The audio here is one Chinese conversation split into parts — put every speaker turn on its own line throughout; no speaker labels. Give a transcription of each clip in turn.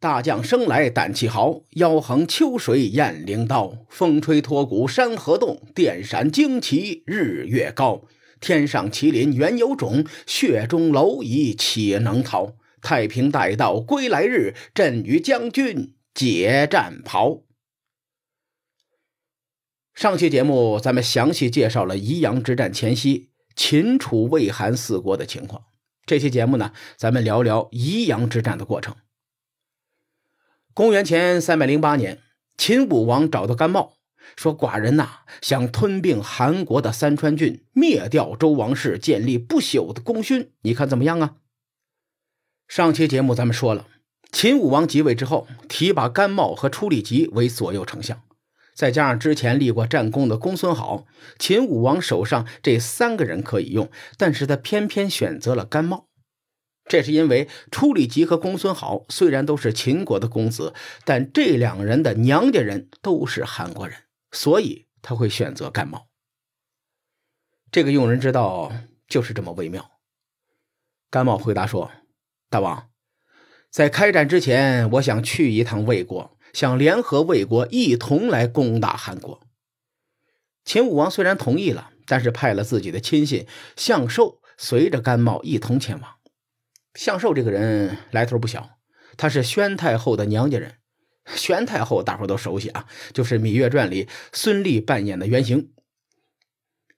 大将生来胆气豪，腰横秋水雁翎刀。风吹驼骨山河动，电闪旌旗日月高。天上麒麟原有种，血中蝼蚁岂能逃？太平待到归来日，朕与将军解战袍。上期节目咱们详细介绍了宜阳之战前夕秦楚魏韩四国的情况。这期节目呢，咱们聊聊宜阳之战的过程。公元前三百零八年，秦武王找到甘茂，说：“寡人呐，想吞并韩国的三川郡，灭掉周王室，建立不朽的功勋，你看怎么样啊？”上期节目咱们说了，秦武王即位之后，提拔甘茂和初利吉为左右丞相，再加上之前立过战功的公孙好，秦武王手上这三个人可以用，但是他偏偏选择了甘茂。这是因为初里吉和公孙豪虽然都是秦国的公子，但这两人的娘家人都是韩国人，所以他会选择甘茂。这个用人之道就是这么微妙。甘茂回答说：“大王，在开战之前，我想去一趟魏国，想联合魏国一同来攻打韩国。”秦武王虽然同意了，但是派了自己的亲信向寿随着甘茂一同前往。向寿这个人来头不小，他是宣太后的娘家人。宣太后大伙都熟悉啊，就是《芈月传》里孙俪扮演的原型。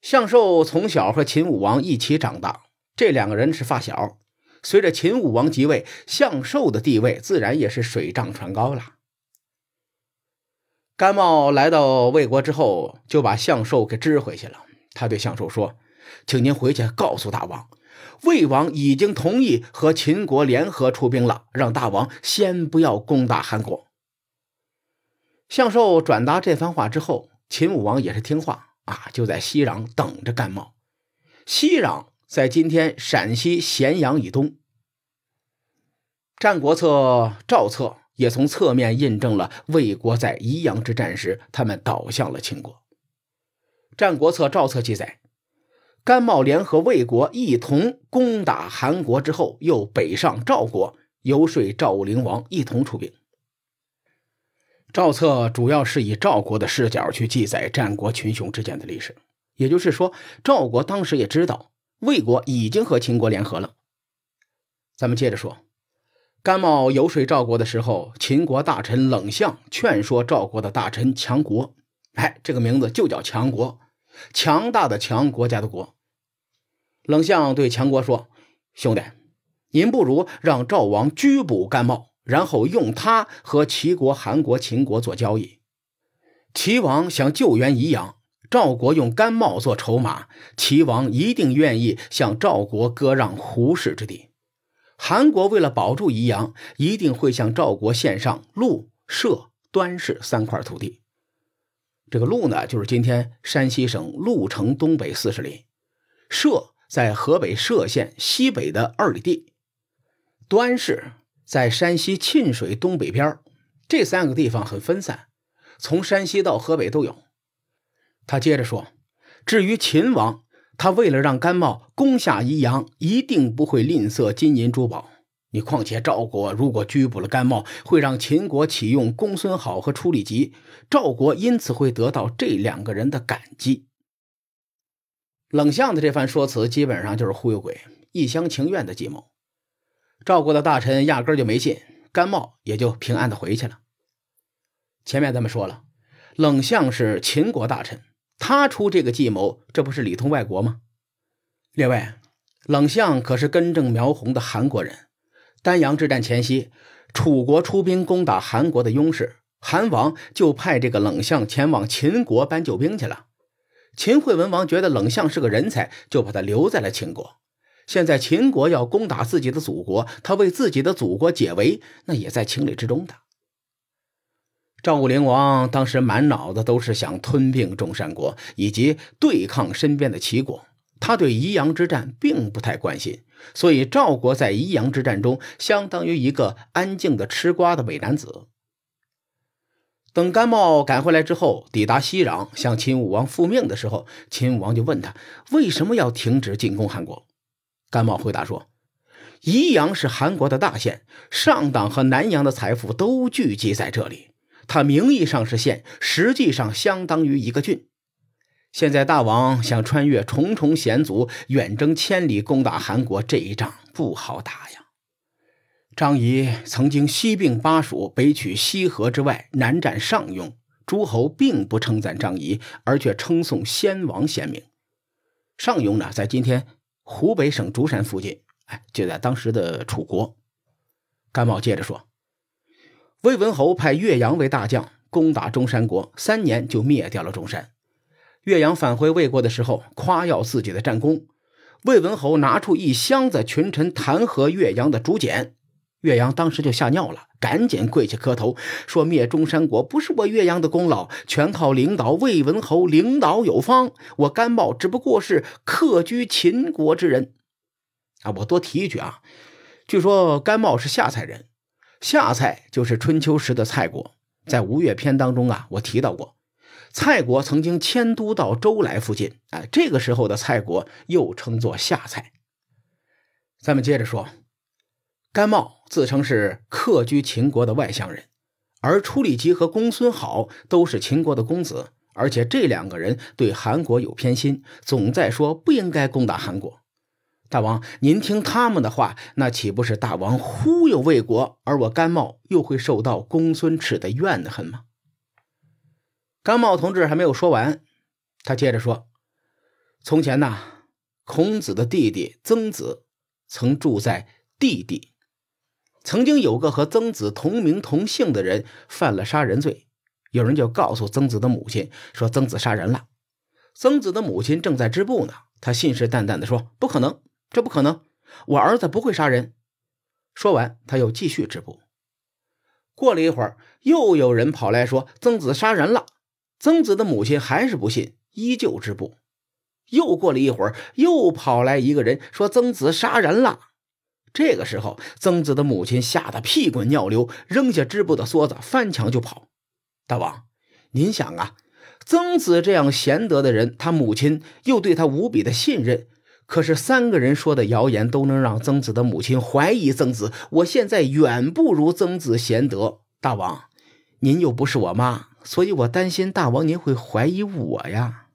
向寿从小和秦武王一起长大，这两个人是发小。随着秦武王即位，向寿的地位自然也是水涨船高了。甘茂来到魏国之后，就把向寿给支回去了。他对向寿说：“请您回去告诉大王。”魏王已经同意和秦国联合出兵了，让大王先不要攻打韩国。向寿转达这番话之后，秦武王也是听话啊，就在西壤等着甘茂。西壤在今天陕西咸阳以东。《战国策·赵策》也从侧面印证了魏国在宜阳之战时，他们倒向了秦国。《战国策·赵策》记载。甘茂联合魏国一同攻打韩国之后，又北上赵国，游说赵武灵王一同出兵。赵策主要是以赵国的视角去记载战国群雄之间的历史，也就是说，赵国当时也知道魏国已经和秦国联合了。咱们接着说，甘茂游说赵国的时候，秦国大臣冷相劝说赵国的大臣强国，哎，这个名字就叫强国。强大的强国家的国，冷相对强国说：“兄弟，您不如让赵王拘捕甘茂，然后用他和齐国、韩国、秦国做交易。齐王想救援宜阳，赵国用甘茂做筹码，齐王一定愿意向赵国割让胡氏之地。韩国为了保住宜阳，一定会向赵国献上陆、涉、端氏三块土地。”这个陆呢，就是今天山西省潞城东北四十里；涉在河北涉县西北的二里地；端氏在山西沁水东北边这三个地方很分散，从山西到河北都有。他接着说：“至于秦王，他为了让甘茂攻下宜阳，一定不会吝啬金银珠宝。”你况且赵国如果拘捕了甘茂，会让秦国启用公孙好和初里吉，赵国因此会得到这两个人的感激。冷相的这番说辞基本上就是忽悠鬼、一厢情愿的计谋。赵国的大臣压根就没信，甘茂也就平安的回去了。前面咱们说了，冷相是秦国大臣，他出这个计谋，这不是里通外国吗？列位，冷相可是根正苗红的韩国人。丹阳之战前夕，楚国出兵攻打韩国的雍氏，韩王就派这个冷相前往秦国搬救兵去了。秦惠文王觉得冷相是个人才，就把他留在了秦国。现在秦国要攻打自己的祖国，他为自己的祖国解围，那也在情理之中的。赵武灵王当时满脑子都是想吞并中山国，以及对抗身边的齐国。他对宜阳之战并不太关心，所以赵国在宜阳之战中相当于一个安静的吃瓜的伪男子。等甘茂赶回来之后，抵达西壤向秦武王复命的时候，秦武王就问他为什么要停止进攻韩国。甘茂回答说：“宜阳是韩国的大县，上党和南阳的财富都聚集在这里。它名义上是县，实际上相当于一个郡。现在大王想穿越重重险阻，远征千里攻打韩国，这一仗不好打呀。张仪曾经西并巴蜀，北取西河之外，南占上庸。诸侯并不称赞张仪，而却称颂先王贤明。上庸呢，在今天湖北省竹山附近，哎，就在当时的楚国。甘茂接着说：“魏文侯派岳阳为大将，攻打中山国，三年就灭掉了中山。岳阳返回魏国的时候，夸耀自己的战功。魏文侯拿出一箱子群臣弹劾岳阳的竹简。”岳阳当时就吓尿了，赶紧跪下磕头，说：“灭中山国不是我岳阳的功劳，全靠领导魏文侯领导有方。我甘茂只不过是客居秦国之人。”啊，我多提一句啊，据说甘茂是下蔡人，下蔡就是春秋时的蔡国。在《吴越篇》当中啊，我提到过，蔡国曾经迁都到周来附近。哎，这个时候的蔡国又称作下蔡。咱们接着说。甘茂自称是客居秦国的外乡人，而楚里吉和公孙好都是秦国的公子，而且这两个人对韩国有偏心，总在说不应该攻打韩国。大王，您听他们的话，那岂不是大王忽悠魏国？而我甘茂又会受到公孙赤的怨恨吗？甘茂同志还没有说完，他接着说：“从前呐，孔子的弟弟曾子曾住在地地。”曾经有个和曾子同名同姓的人犯了杀人罪，有人就告诉曾子的母亲说曾子杀人了。曾子的母亲正在织布呢，他信誓旦旦地说：“不可能，这不可能，我儿子不会杀人。”说完，他又继续织布。过了一会儿，又有人跑来说曾子杀人了。曾子的母亲还是不信，依旧织布。又过了一会儿，又跑来一个人说曾子杀人了。这个时候，曾子的母亲吓得屁滚尿流，扔下织布的梭子，翻墙就跑。大王，您想啊，曾子这样贤德的人，他母亲又对他无比的信任，可是三个人说的谣言都能让曾子的母亲怀疑曾子。我现在远不如曾子贤德，大王，您又不是我妈，所以我担心大王您会怀疑我呀。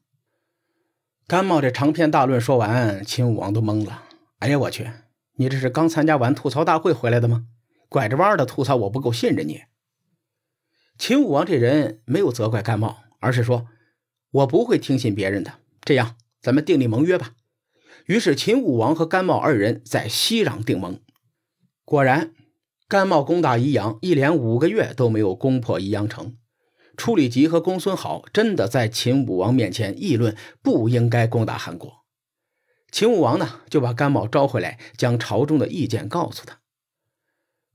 甘茂这长篇大论说完，秦武王都懵了。哎呀，我去！你这是刚参加完吐槽大会回来的吗？拐着弯的吐槽我不够信任你。秦武王这人没有责怪甘茂，而是说：“我不会听信别人的。这样，咱们订立盟约吧。”于是秦武王和甘茂二人在西壤订盟。果然，甘茂攻打宜阳，一连五个月都没有攻破宜阳城。处理吉和公孙好真的在秦武王面前议论不应该攻打韩国。秦武王呢，就把甘茂招回来，将朝中的意见告诉他。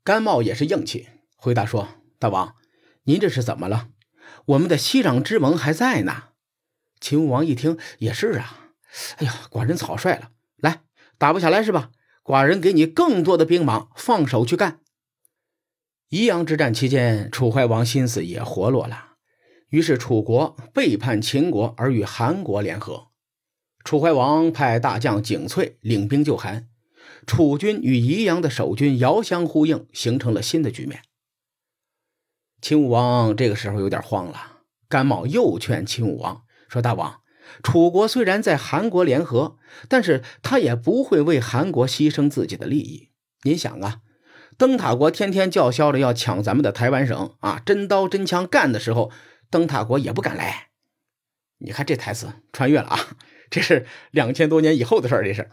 甘茂也是硬气，回答说：“大王，您这是怎么了？我们的西壤之盟还在呢。”秦武王一听，也是啊，哎呀，寡人草率了，来，打不下来是吧？寡人给你更多的兵马，放手去干。宜阳之战期间，楚怀王心思也活络了，于是楚国背叛秦国，而与韩国联合。楚怀王派大将景翠领兵救韩，楚军与宜阳的守军遥相呼应，形成了新的局面。秦武王这个时候有点慌了，甘茂又劝秦武王说：“大王，楚国虽然在韩国联合，但是他也不会为韩国牺牲自己的利益。您想啊，灯塔国天天叫嚣着要抢咱们的台湾省啊，真刀真枪干的时候，灯塔国也不敢来。你看这台词穿越了啊。”这是两千多年以后的事儿，这是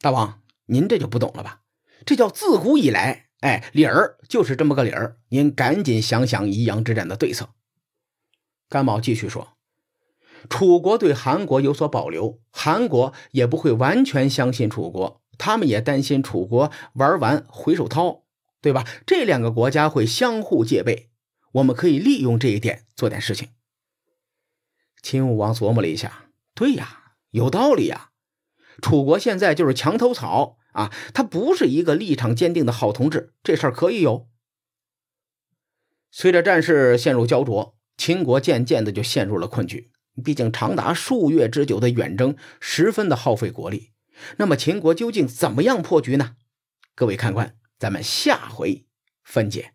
大王，您这就不懂了吧？这叫自古以来，哎，理儿就是这么个理儿。您赶紧想想宜阳之战的对策。甘茂继续说：“楚国对韩国有所保留，韩国也不会完全相信楚国，他们也担心楚国玩完回手掏，对吧？这两个国家会相互戒备，我们可以利用这一点做点事情。”秦武王琢磨了一下，对呀。有道理呀，楚国现在就是墙头草啊，他不是一个立场坚定的好同志，这事儿可以有。随着战事陷入焦灼，秦国渐渐的就陷入了困局。毕竟长达数月之久的远征，十分的耗费国力。那么秦国究竟怎么样破局呢？各位看官，咱们下回分解。